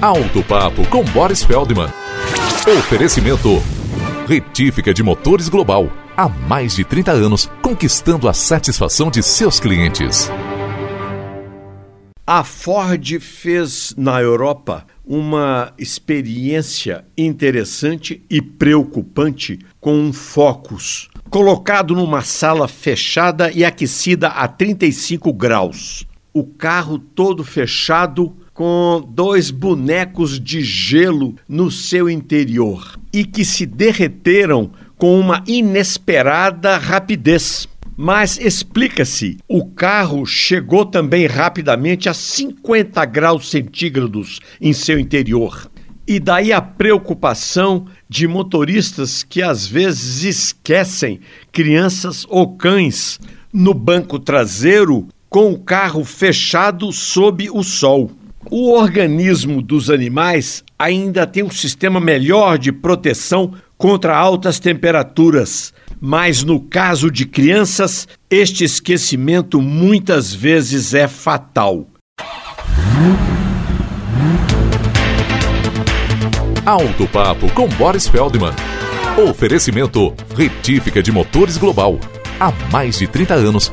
Alto Papo com Boris Feldman. Oferecimento. Retífica de Motores Global. Há mais de 30 anos, conquistando a satisfação de seus clientes. A Ford fez na Europa uma experiência interessante e preocupante com um Focus, colocado numa sala fechada e aquecida a 35 graus. O carro todo fechado com dois bonecos de gelo no seu interior e que se derreteram com uma inesperada rapidez. Mas explica-se, o carro chegou também rapidamente a 50 graus centígrados em seu interior. E daí a preocupação de motoristas que às vezes esquecem crianças ou cães no banco traseiro com o carro fechado sob o sol. O organismo dos animais ainda tem um sistema melhor de proteção contra altas temperaturas, mas no caso de crianças, este esquecimento muitas vezes é fatal. Alto Papo com Boris Feldman. Oferecimento Retífica de Motores Global. Há mais de 30 anos,